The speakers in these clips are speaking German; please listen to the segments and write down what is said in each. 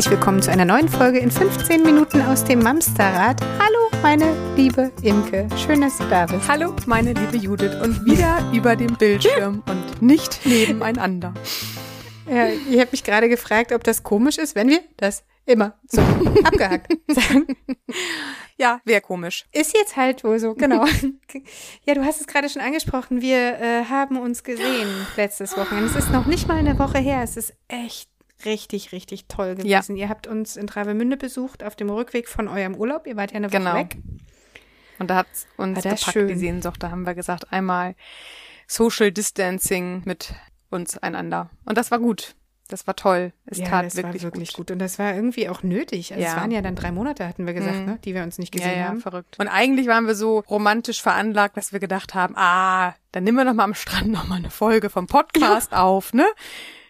Herzlich willkommen zu einer neuen Folge in 15 Minuten aus dem Mamsterrad. Hallo, meine liebe Imke. Schön, dass du da bist. Hallo, meine liebe Judith. Und wieder über dem Bildschirm und nicht nebeneinander. Ja, ihr habt mich gerade gefragt, ob das komisch ist, wenn wir das immer so abgehackt sagen. Ja, wäre komisch. Ist jetzt halt wohl so, genau. Ja, du hast es gerade schon angesprochen. Wir äh, haben uns gesehen letztes Wochenende. Es ist noch nicht mal eine Woche her. Es ist echt richtig, richtig toll gewesen. Ja. Ihr habt uns in Travemünde besucht auf dem Rückweg von eurem Urlaub. Ihr wart ja eine Woche genau. weg. Und da hat uns gepackt, schön. die Sehnsucht. Da haben wir gesagt, einmal Social Distancing mit uns einander. Und das war gut. Das war toll. Es ja, tat wirklich, wirklich gut. gut. Und das war irgendwie auch nötig. Also ja. Es waren ja dann drei Monate, hatten wir gesagt, mhm. ne, die wir uns nicht gesehen ja, ja, haben. verrückt. Und eigentlich waren wir so romantisch veranlagt, dass wir gedacht haben, ah, dann nehmen wir noch mal am Strand noch mal eine Folge vom Podcast auf, ne?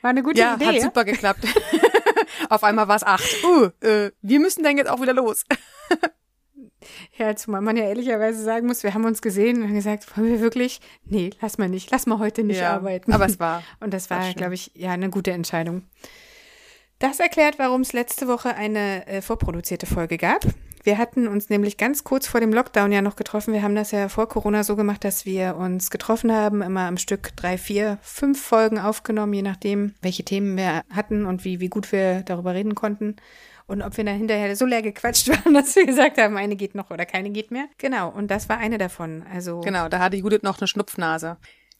War eine gute ja, Idee. Hat ja, hat super geklappt. Auf einmal war es acht. Uh, äh, wir müssen dann jetzt auch wieder los. ja, zumal man ja ehrlicherweise sagen muss, wir haben uns gesehen und gesagt, wollen wir wirklich? Nee, lass mal nicht, lass mal heute nicht ja, arbeiten. Aber es war. Und das war, glaube ich, ja, eine gute Entscheidung. Das erklärt, warum es letzte Woche eine äh, vorproduzierte Folge gab. Wir hatten uns nämlich ganz kurz vor dem Lockdown ja noch getroffen. Wir haben das ja vor Corona so gemacht, dass wir uns getroffen haben, immer am Stück drei, vier, fünf Folgen aufgenommen, je nachdem, welche Themen wir hatten und wie, wie gut wir darüber reden konnten. Und ob wir dann hinterher so leer gequatscht waren, dass wir gesagt haben, eine geht noch oder keine geht mehr. Genau, und das war eine davon. Also genau, da hatte Judith noch eine Schnupfnase,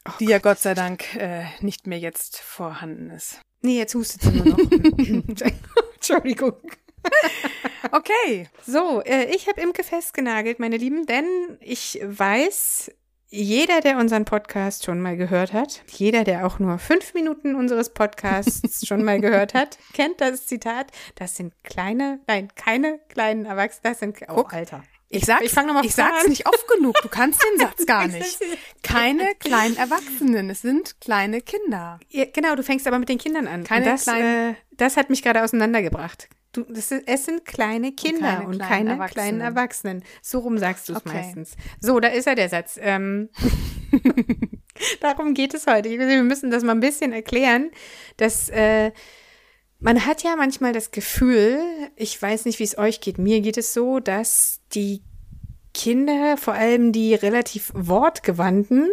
oh die Gott. ja Gott sei Dank äh, nicht mehr jetzt vorhanden ist. Nee, jetzt hustet sie nur noch. Entschuldigung. Okay. So, äh, ich habe Imke festgenagelt, meine Lieben, denn ich weiß, jeder, der unseren Podcast schon mal gehört hat, jeder, der auch nur fünf Minuten unseres Podcasts schon mal gehört hat, kennt das Zitat. Das sind kleine, nein, keine kleinen Erwachsene, das sind, oh, Guck, Alter. Ich sag's, ich, mal ich sag's nicht oft genug. Du kannst den Satz gar nicht. Keine kleinen Erwachsenen. Es sind kleine Kinder. Ja, genau, du fängst aber mit den Kindern an. Keine das, kleinen. Äh, das hat mich gerade auseinandergebracht. Du, ist, es sind kleine Kinder und keine, und keine kleinen, Erwachsenen. kleinen Erwachsenen. So rum sagst du es okay. meistens. So, da ist er der Satz. Ähm, darum geht es heute. Wir müssen das mal ein bisschen erklären, dass äh, man hat ja manchmal das Gefühl, ich weiß nicht, wie es euch geht, mir geht es so, dass die Kinder, vor allem die relativ wortgewandten,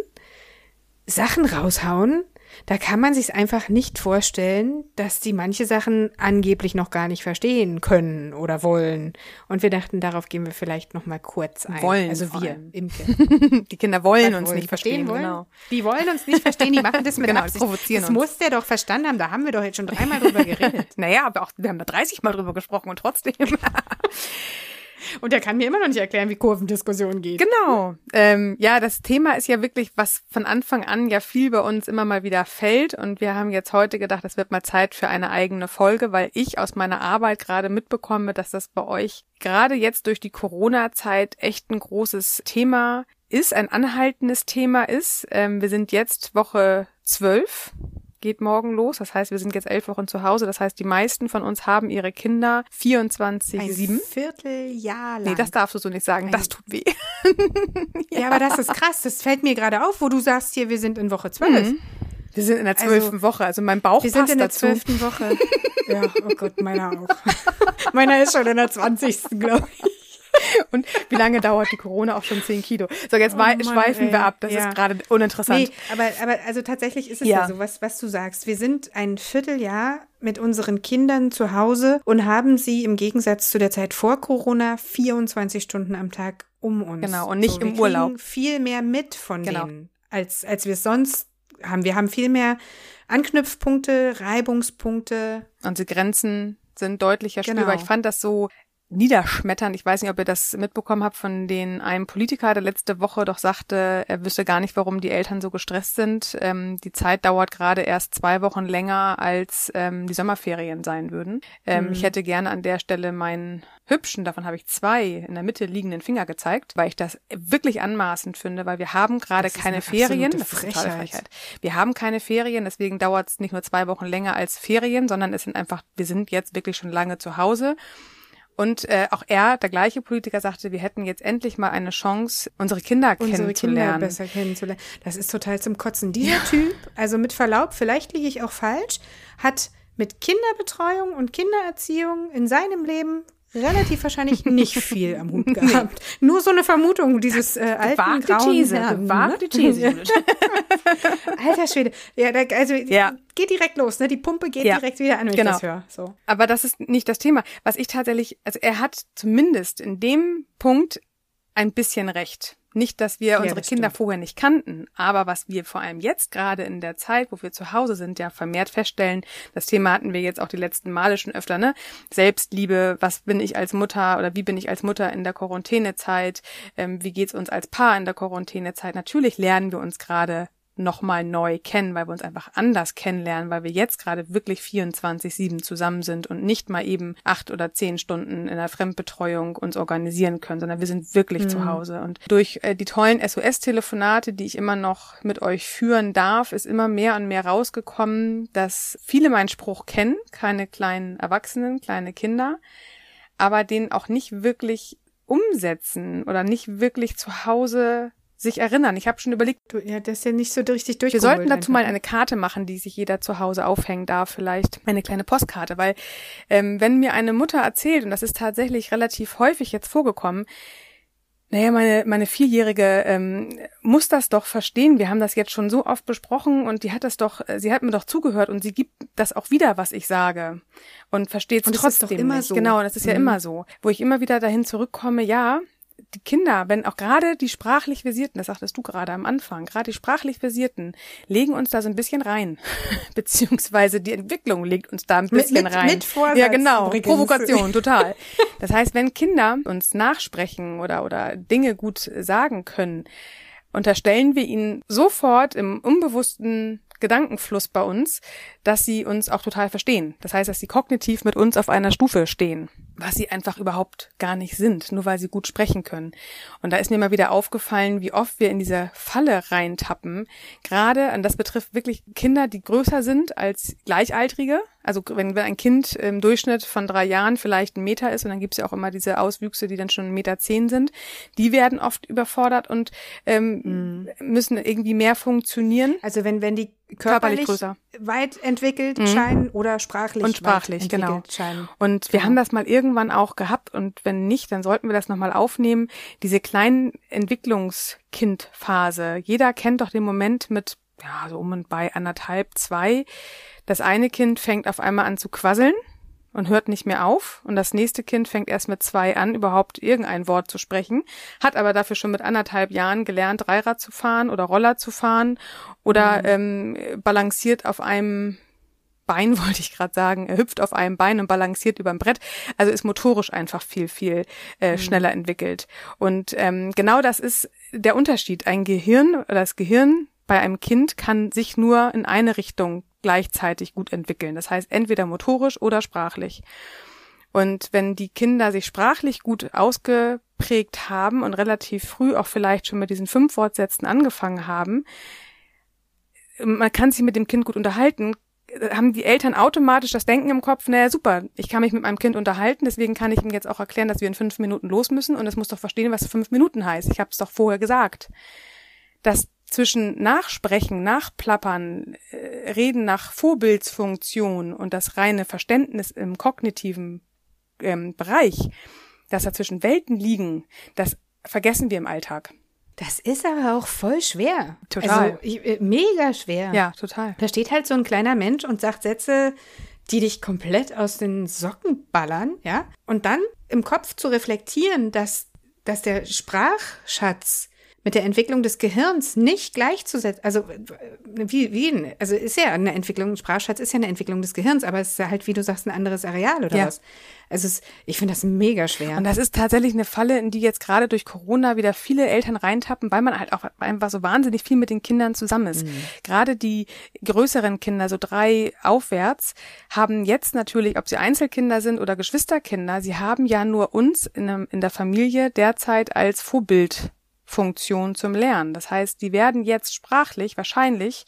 Sachen raushauen, da kann man sich einfach nicht vorstellen, dass die manche Sachen angeblich noch gar nicht verstehen können oder wollen. Und wir dachten, darauf gehen wir vielleicht noch mal kurz ein. Wollen. Also wir, Imke. Die Kinder wollen uns wollen. nicht verstehen, verstehen wollen. Genau. Die wollen uns nicht verstehen, die machen das mit genau, Absicht. provozieren das uns. muss der doch verstanden haben, da haben wir doch jetzt schon dreimal drüber geredet. naja, aber auch, wir haben da 30 Mal drüber gesprochen und trotzdem. Und er kann mir immer noch nicht erklären, wie Kurvendiskussion geht. Genau. Ähm, ja, das Thema ist ja wirklich, was von Anfang an ja viel bei uns immer mal wieder fällt. Und wir haben jetzt heute gedacht, es wird mal Zeit für eine eigene Folge, weil ich aus meiner Arbeit gerade mitbekomme, dass das bei euch gerade jetzt durch die Corona-Zeit echt ein großes Thema ist, ein anhaltendes Thema ist. Ähm, wir sind jetzt Woche zwölf geht morgen los. Das heißt, wir sind jetzt elf Wochen zu Hause. Das heißt, die meisten von uns haben ihre Kinder 24-7. Ein Vierteljahr lang. Nee, das darfst du so nicht sagen. Ein das tut weh. ja. ja. aber das ist krass. Das fällt mir gerade auf, wo du sagst hier, wir sind in Woche zwölf. Mhm. Wir sind in der zwölften also, Woche, also mein Bauch wir passt sind in der zwölften Woche. ja, oh Gott, meiner auch. meiner ist schon in der zwanzigsten, glaube ich. Und wie lange dauert die Corona? Auch schon 10 Kilo. So, jetzt oh Mann, schweifen ey. wir ab. Das ja. ist gerade uninteressant. Nee, aber, aber also tatsächlich ist es ja. ja so, was, was du sagst. Wir sind ein Vierteljahr mit unseren Kindern zu Hause und haben sie im Gegensatz zu der Zeit vor Corona 24 Stunden am Tag um uns. Genau, und nicht so, im Urlaub. viel mehr mit von genau. denen, als, als wir es sonst haben. Wir haben viel mehr Anknüpfpunkte, Reibungspunkte. Unsere Grenzen sind deutlicher spürbar. Genau. Ich fand das so niederschmettern. Ich weiß nicht, ob ihr das mitbekommen habt von den einem Politiker, der letzte Woche doch sagte, er wüsste gar nicht, warum die Eltern so gestresst sind. Ähm, die Zeit dauert gerade erst zwei Wochen länger, als ähm, die Sommerferien sein würden. Ähm, mhm. Ich hätte gerne an der Stelle meinen hübschen, davon habe ich zwei in der Mitte liegenden Finger gezeigt, weil ich das wirklich anmaßend finde, weil wir haben gerade keine Ferien. Das ist totale Frechheit. Wir haben keine Ferien, deswegen dauert es nicht nur zwei Wochen länger als Ferien, sondern es sind einfach, wir sind jetzt wirklich schon lange zu Hause. Und äh, auch er, der gleiche Politiker, sagte, wir hätten jetzt endlich mal eine Chance, unsere Kinder unsere kennenzulernen. Kinder besser kennenzulernen. Das ist total zum Kotzen. Dieser ja. Typ, also mit Verlaub, vielleicht liege ich auch falsch, hat mit Kinderbetreuung und Kindererziehung in seinem Leben relativ wahrscheinlich nicht viel am Hut gehabt. Nur so eine Vermutung, dieses äh, alten grauen These, Herrn, gewagte ne? These, Judith. Alter Schwede. Ja, da, also Ja. geht direkt los, ne? Die Pumpe geht Ja. direkt wieder an, wenn Genau. ich das höre. So. Aber das ist nicht das Thema. Was ich tatsächlich, also er hat zumindest in dem Punkt ein bisschen recht. Nicht, dass wir unsere das Kinder stimmt. vorher nicht kannten, aber was wir vor allem jetzt gerade in der Zeit, wo wir zu Hause sind, ja vermehrt feststellen, das Thema hatten wir jetzt auch die letzten Male schon öfter, ne? Selbstliebe, was bin ich als Mutter oder wie bin ich als Mutter in der Quarantänezeit, ähm, wie geht's uns als Paar in der Quarantänezeit? Natürlich lernen wir uns gerade nochmal neu kennen, weil wir uns einfach anders kennenlernen, weil wir jetzt gerade wirklich 24-7 zusammen sind und nicht mal eben acht oder zehn Stunden in der Fremdbetreuung uns organisieren können, sondern wir sind wirklich zu Hause. Und durch äh, die tollen SOS-Telefonate, die ich immer noch mit euch führen darf, ist immer mehr und mehr rausgekommen, dass viele meinen Spruch kennen, keine kleinen Erwachsenen, kleine Kinder, aber den auch nicht wirklich umsetzen oder nicht wirklich zu Hause sich erinnern. Ich habe schon überlegt, Du, ja, das ist ja nicht so richtig durch. wir sollten dazu mal eine Karte machen, die sich jeder zu Hause aufhängen darf, vielleicht eine kleine Postkarte, weil ähm, wenn mir eine Mutter erzählt, und das ist tatsächlich relativ häufig jetzt vorgekommen, naja, meine, meine Vierjährige ähm, muss das doch verstehen. Wir haben das jetzt schon so oft besprochen und die hat das doch, äh, sie hat mir doch zugehört und sie gibt das auch wieder, was ich sage und versteht es Und das ist trotzdem doch immer nicht. so. Genau, das ist ja Mhm. immer so. Wo ich immer wieder dahin zurückkomme, ja, die Kinder, wenn auch gerade die sprachlich Versierten, das sagtest du gerade am Anfang, gerade die sprachlich Versierten legen uns da so ein bisschen rein, beziehungsweise die Entwicklung legt uns da ein Mit- bisschen mit- rein. mit Vorsatz ja, genau, übrigens. Provokation, total. Das heißt, wenn Kinder uns nachsprechen oder oder Dinge gut sagen können, unterstellen wir ihnen sofort im unbewussten Gedankenfluss bei uns, dass sie uns auch total verstehen. Das heißt, dass sie kognitiv mit uns auf einer Stufe stehen, was sie einfach überhaupt gar nicht sind, nur weil sie gut sprechen können. Und da ist mir mal wieder aufgefallen, wie oft wir in diese Falle reintappen. Gerade, und das betrifft wirklich Kinder, die größer sind als Gleichaltrige. Also wenn, wenn ein Kind im Durchschnitt von drei Jahren vielleicht ein Meter ist, und dann gibt's ja auch immer diese Auswüchse, die dann schon ein Meter zehn sind, die werden oft überfordert und ähm, müssen irgendwie mehr funktionieren. Also wenn, wenn die Körperlich körperlich, größer. weit entwickelt scheinen oder sprachlich, Und sprachlich, weit genau. entwickelt scheinen. Und wir haben das mal irgendwann auch gehabt und wenn nicht, dann sollten wir das nochmal aufnehmen. Diese kleinen Entwicklungskindphase. Jeder kennt doch den Moment mit, ja, so um und bei anderthalb, zwei. Das eine Kind fängt auf einmal an zu quasseln und hört nicht mehr auf. Und das nächste Kind fängt erst mit zwei an, überhaupt irgendein Wort zu sprechen, hat aber dafür schon mit anderthalb Jahren gelernt, Dreirad zu fahren oder Roller zu fahren oder ähm, balanciert auf einem Bein, wollte ich gerade sagen. Er hüpft auf einem Bein und balanciert über dem Brett. Also ist motorisch einfach viel, viel äh, schneller entwickelt. Und ähm, genau das ist der Unterschied. Ein Gehirn oder das Gehirn bei einem Kind kann sich nur in eine Richtung gleichzeitig gut entwickeln. Das heißt entweder motorisch oder sprachlich. Und wenn die Kinder sich sprachlich gut ausgeprägt haben und relativ früh auch vielleicht schon mit diesen fünf Wortsätzen angefangen haben, man kann sich mit dem Kind gut unterhalten, haben die Eltern automatisch das Denken im Kopf, naja, super, ich kann mich mit meinem Kind unterhalten, deswegen kann ich ihm jetzt auch erklären, dass wir in fünf Minuten los müssen und es muss doch verstehen, was fünf Minuten heißt. Ich habe es doch vorher gesagt. Das zwischen Nachsprechen, Nachplappern, äh, Reden nach Vorbildsfunktion und das reine Verständnis im kognitiven ähm, Bereich, dass dazwischen Welten liegen, das vergessen wir im Alltag. Das ist aber auch voll schwer. Total. Also ich, äh, mega schwer. Ja, total. Da steht halt so ein kleiner Mensch und sagt Sätze, die dich komplett aus den Socken ballern, ja? Und dann im Kopf zu reflektieren, dass, dass der Sprachschatz mit der Entwicklung des Gehirns nicht gleichzusetzen, also äh, wie, wie, also ist ja eine Entwicklung, ein Sprachschatz ist ja eine Entwicklung des Gehirns, aber es ist ja halt, wie du sagst, ein anderes Areal oder Ja. was. Also es, ich finde das mega schwer. Und das ist tatsächlich eine Falle, in die jetzt gerade durch Corona wieder viele Eltern reintappen, weil man halt auch einfach so wahnsinnig viel mit den Kindern zusammen ist. Gerade die größeren Kinder, so drei aufwärts, haben jetzt natürlich, ob sie Einzelkinder sind oder Geschwisterkinder, sie haben ja nur uns in, einem, in der Familie derzeit als Funktion zum Lernen. Das heißt, die werden jetzt sprachlich wahrscheinlich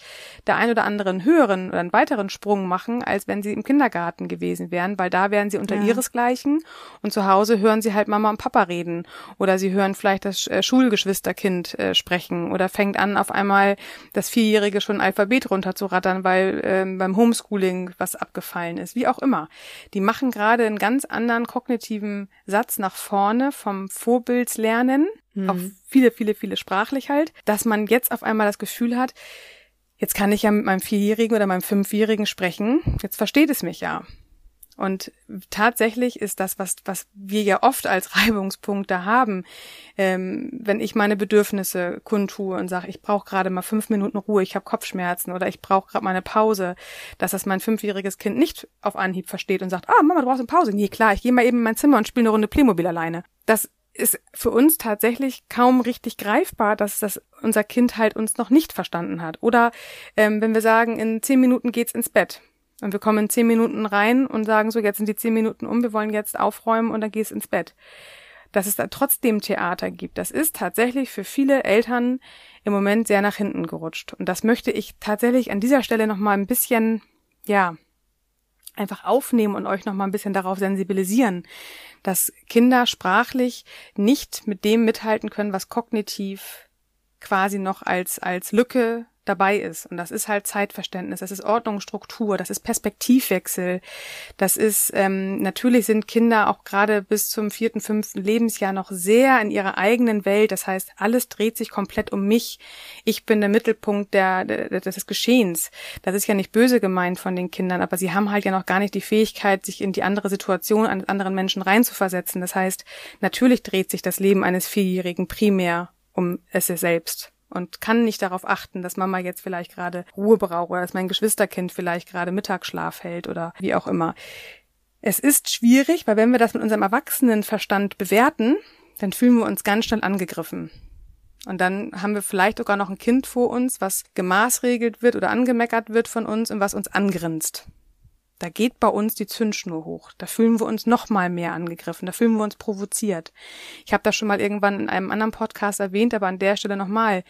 der ein oder anderen höheren oder einen weiteren Sprung machen, als wenn sie im Kindergarten gewesen wären, weil da wären sie unter ja. ihresgleichen und zu Hause hören sie halt Mama und Papa reden oder sie hören vielleicht das äh, Schulgeschwisterkind äh, sprechen oder fängt an auf einmal das Vierjährige schon Alphabet runterzurattern, weil äh, beim Homeschooling was abgefallen ist, wie auch immer. Die machen gerade einen ganz anderen kognitiven Satz nach vorne vom Vorbildslernen mhm. auf viele, viele, viele sprachlich halt, dass man jetzt auf einmal das Gefühl hat, jetzt kann ich ja mit meinem Vierjährigen oder meinem Fünfjährigen sprechen, jetzt versteht es mich ja. Und tatsächlich ist das, was, was wir ja oft als Reibungspunkte haben, ähm, wenn ich meine Bedürfnisse kundtue und sage, ich brauche gerade mal fünf Minuten Ruhe, ich habe Kopfschmerzen oder ich brauche gerade mal eine Pause, dass das mein fünfjähriges Kind nicht auf Anhieb versteht und sagt, ah, Mama, du brauchst eine Pause. Nee, klar, ich gehe mal eben in mein Zimmer und spiele eine Runde Playmobil alleine. Das ist für uns tatsächlich kaum richtig greifbar, dass das unser Kind halt uns noch nicht verstanden hat. Oder ähm, wenn wir sagen, in zehn Minuten geht's ins Bett und wir kommen in zehn Minuten rein und sagen so, jetzt sind die zehn Minuten um, wir wollen jetzt aufräumen und dann gehst ins Bett. Dass es da trotzdem Theater gibt, das ist tatsächlich für viele Eltern im Moment sehr nach hinten gerutscht. Und das möchte ich tatsächlich an dieser Stelle nochmal ein bisschen, ja, einfach aufnehmen und euch noch mal ein bisschen darauf sensibilisieren, dass Kinder sprachlich nicht mit dem mithalten können, was kognitiv quasi noch als als Lücke dabei ist. Und das ist halt Zeitverständnis, das ist Ordnung, Struktur, das ist Perspektivwechsel. Das ist, ähm, natürlich sind Kinder auch gerade bis zum vierten, fünften Lebensjahr noch sehr in ihrer eigenen Welt. Das heißt, alles dreht sich komplett um mich. Ich bin der Mittelpunkt der, der, des Geschehens. Das ist ja nicht böse gemeint von den Kindern, aber sie haben halt ja noch gar nicht die Fähigkeit, sich in die andere Situation eines anderen Menschen reinzuversetzen. Das heißt, natürlich dreht sich das Leben eines Vierjährigen primär um es selbst und kann nicht darauf achten, dass Mama jetzt vielleicht gerade Ruhe braucht oder dass mein Geschwisterkind vielleicht gerade Mittagsschlaf hält oder wie auch immer. Es ist schwierig, weil wenn wir das mit unserem Erwachsenenverstand bewerten, dann fühlen wir uns ganz schnell angegriffen. Und dann haben wir vielleicht sogar noch ein Kind vor uns, was gemaßregelt wird oder angemeckert wird von uns und was uns angrinst. Da geht bei uns die Zündschnur hoch. Da fühlen wir uns noch mal mehr angegriffen. Da fühlen wir uns provoziert. Ich habe das schon mal irgendwann in einem anderen Podcast erwähnt, aber an der Stelle nochmal.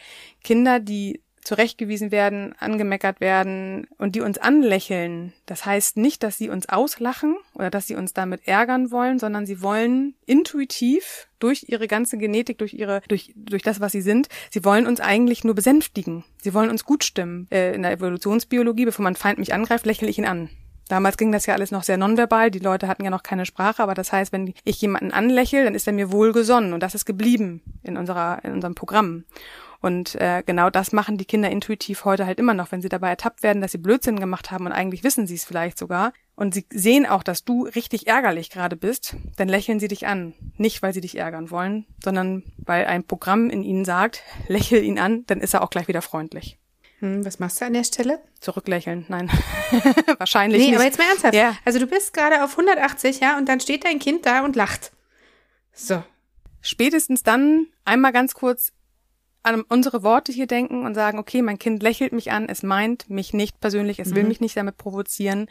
Kinder, die zurechtgewiesen werden, angemeckert werden und die uns anlächeln. Das heißt nicht, dass sie uns auslachen oder dass sie uns damit ärgern wollen, sondern sie wollen intuitiv durch ihre ganze Genetik, durch ihre, durch, durch das, was sie sind, sie wollen uns eigentlich nur besänftigen. Sie wollen uns gut stimmen. Äh, in der Evolutionsbiologie, bevor mein Feind mich angreift, lächle ich ihn an. Damals ging das ja alles noch sehr nonverbal. Die Leute hatten ja noch keine Sprache, aber das heißt, wenn ich jemanden anlächle, dann ist er mir wohlgesonnen und das ist geblieben in unserer in unserem Programm. Und äh, genau das machen die Kinder intuitiv heute halt immer noch, wenn sie dabei ertappt werden, dass sie Blödsinn gemacht haben und eigentlich wissen sie es vielleicht sogar. Und sie sehen auch, dass du richtig ärgerlich gerade bist, dann lächeln sie dich an. Nicht, weil sie dich ärgern wollen, sondern weil ein Programm in ihnen sagt, lächel ihn an, dann ist er auch gleich wieder freundlich. Hm, was machst du an der Stelle? Zurücklächeln, nein. Wahrscheinlich nee, nicht. Nee, aber jetzt mal ernsthaft. Ja. Also du bist gerade auf 180, ja, und dann steht dein Kind da und lacht. So. Spätestens dann einmal ganz kurz an unsere Worte hier denken und sagen, okay, mein Kind lächelt mich an, es meint mich nicht persönlich, es mhm. will mich nicht damit provozieren,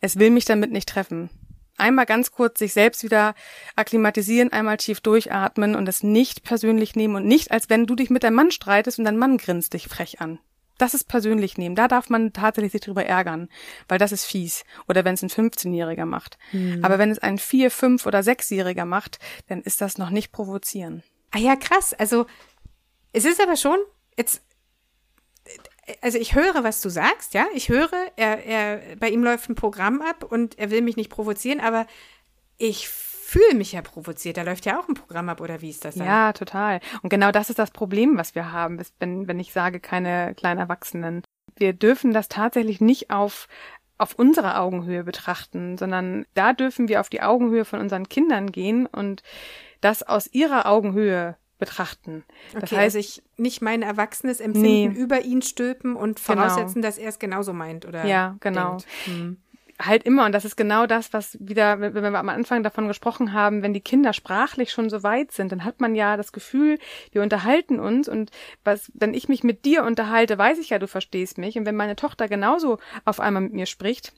es will mich damit nicht treffen. Einmal ganz kurz sich selbst wieder akklimatisieren, einmal tief durchatmen und es nicht persönlich nehmen und nicht, als wenn du dich mit deinem Mann streitest und dein Mann grinst dich frech an das ist persönlich nehmen. Da darf man tatsächlich sich drüber ärgern, weil das ist fies. Oder wenn es ein 15-Jähriger macht. Hm. Aber wenn es ein 4, 5 oder 6-Jähriger macht, dann ist das noch nicht provozieren. Ah ja, krass. Also es ist aber schon jetzt. Also ich höre, was du sagst, ja. Ich höre, er, er, bei ihm läuft ein Programm ab und er will mich nicht provozieren, aber ich fühle mich ja provoziert. Da läuft ja auch ein Programm ab, oder wie ist das dann? Ja, total. Und genau das ist das Problem, was wir haben, wenn, wenn ich sage, keine kleinen Erwachsenen. Wir dürfen das tatsächlich nicht auf auf unsere Augenhöhe betrachten, sondern da dürfen wir auf die Augenhöhe von unseren Kindern gehen und das aus ihrer Augenhöhe betrachten. Das okay, heißt, also ich nicht mein erwachsenes Empfinden nee. über ihn stülpen und genau. voraussetzen, genau. dass er es genauso meint oder Ja, genau. Hm halt immer, und das ist genau das, was wieder, wenn wir am Anfang davon gesprochen haben, wenn die Kinder sprachlich schon so weit sind, dann hat man ja das Gefühl, wir unterhalten uns und was, wenn ich mich mit dir unterhalte, weiß ich ja, du verstehst mich. Und wenn meine Tochter genauso auf einmal mit mir spricht,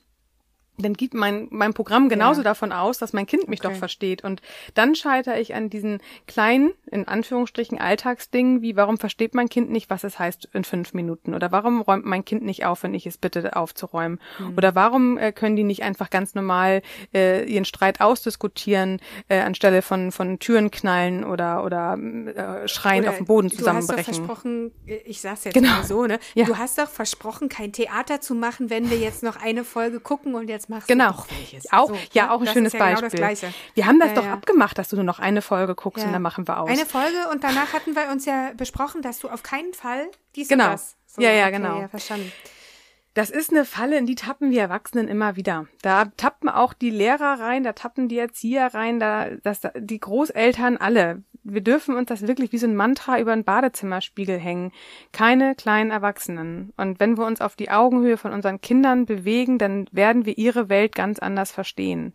dann geht mein, mein Programm genauso Ja. davon aus, dass mein Kind mich Okay. doch versteht. Und dann scheitere ich an diesen kleinen, in Anführungsstrichen, Alltagsdingen, wie warum versteht mein Kind nicht, was es heißt in fünf Minuten? Oder warum räumt mein Kind nicht auf, wenn ich es bitte aufzuräumen? Hm. Oder warum äh, können die nicht einfach ganz normal äh, ihren Streit ausdiskutieren, äh, anstelle von, von Türen knallen oder, oder äh, schreien Oder auf dem Boden Du hast doch zusammenbrechen? versprochen, äh, ich sag's jetzt Genau. mal so, ne? Ja. Du hast doch versprochen, kein Theater zu machen, wenn wir jetzt noch eine Folge gucken und jetzt machst Genau. du doch welches. Auch, So, ja, ne? auch ein das schönes ja Beispiel. Genau das Gleiche. Wir haben das Ja, doch ja. abgemacht, dass du nur noch eine Folge guckst Ja. und dann machen wir aus. Eine Folge und danach hatten wir uns ja besprochen, dass du auf keinen Fall dies Genau. und das. Ja, ja, okay, genau. Ja, verstanden. Das ist eine Falle, in die tappen wir Erwachsenen immer wieder. Da tappen auch die Lehrer rein, da tappen die Erzieher rein, da, das, die Großeltern alle. Wir dürfen uns das wirklich wie so ein Mantra über den Badezimmerspiegel hängen. Keine kleinen Erwachsenen. Und wenn wir uns auf die Augenhöhe von unseren Kindern bewegen, dann werden wir ihre Welt ganz anders verstehen.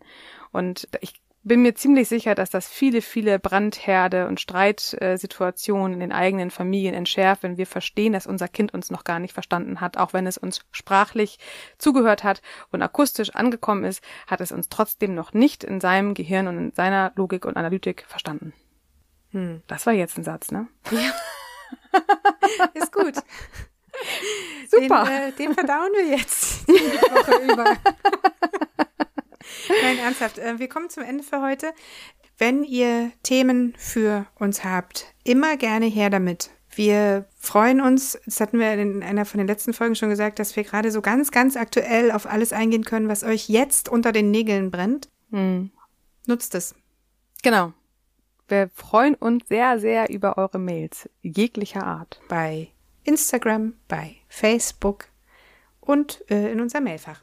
Und ich bin mir ziemlich sicher, dass das viele, viele Brandherde und Streitsituationen in den eigenen Familien entschärft, wenn wir verstehen, dass unser Kind uns noch gar nicht verstanden hat, auch wenn es uns sprachlich zugehört hat und akustisch angekommen ist, hat es uns trotzdem noch nicht in seinem Gehirn und in seiner Logik und Analytik verstanden. Hm. Das war jetzt ein Satz, ne? Ist gut. Super. Den, äh, den verdauen wir jetzt die Woche über. Nein, ernsthaft. Äh, wir kommen zum Ende für heute. Wenn ihr Themen für uns habt, immer gerne her damit. Wir freuen uns, das hatten wir in einer von den letzten Folgen schon gesagt, dass wir gerade so ganz, ganz aktuell auf alles eingehen können, was euch jetzt unter den Nägeln brennt. Hm. Nutzt es. Genau. Wir freuen uns sehr, sehr über eure Mails jeglicher Art. Bei Instagram, bei Facebook und äh, in unser Mailfach.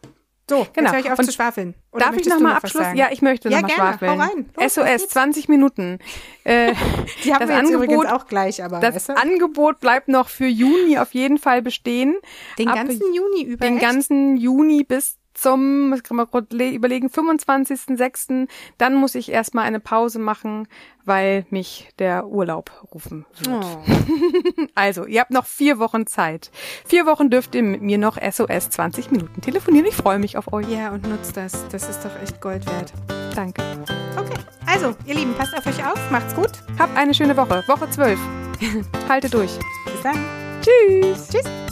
So, Genau. jetzt höre ich auf Und zu schwafeln. Oder Darf ich nochmal noch was Abschluss? sagen? Ja, ich möchte Ja, nochmal schwafeln. Hau rein. Los, SOS, geht's? 20 Minuten. Äh, Die haben das wir jetzt Angebot, übrigens auch gleich, aber das weißt du? Angebot bleibt noch für Juni auf jeden Fall bestehen. den Ab ganzen Juni über. den echt? ganzen Juni bis zum, man kurz le- überlegen, 25.06. Dann muss ich erstmal eine Pause machen, weil mich der Urlaub rufen wird. Oh. Also, ihr habt noch vier Wochen Zeit. Vier Wochen dürft ihr mit mir noch SOS 20 Minuten telefonieren. Ich freue mich auf euch. Ja, und nutzt das. Das ist doch echt Gold wert. Danke. Okay, also, ihr Lieben, passt auf euch auf. Macht's gut. Habt eine schöne Woche. Woche 12. Halte durch. Bis dann. Tschüss. Tschüss.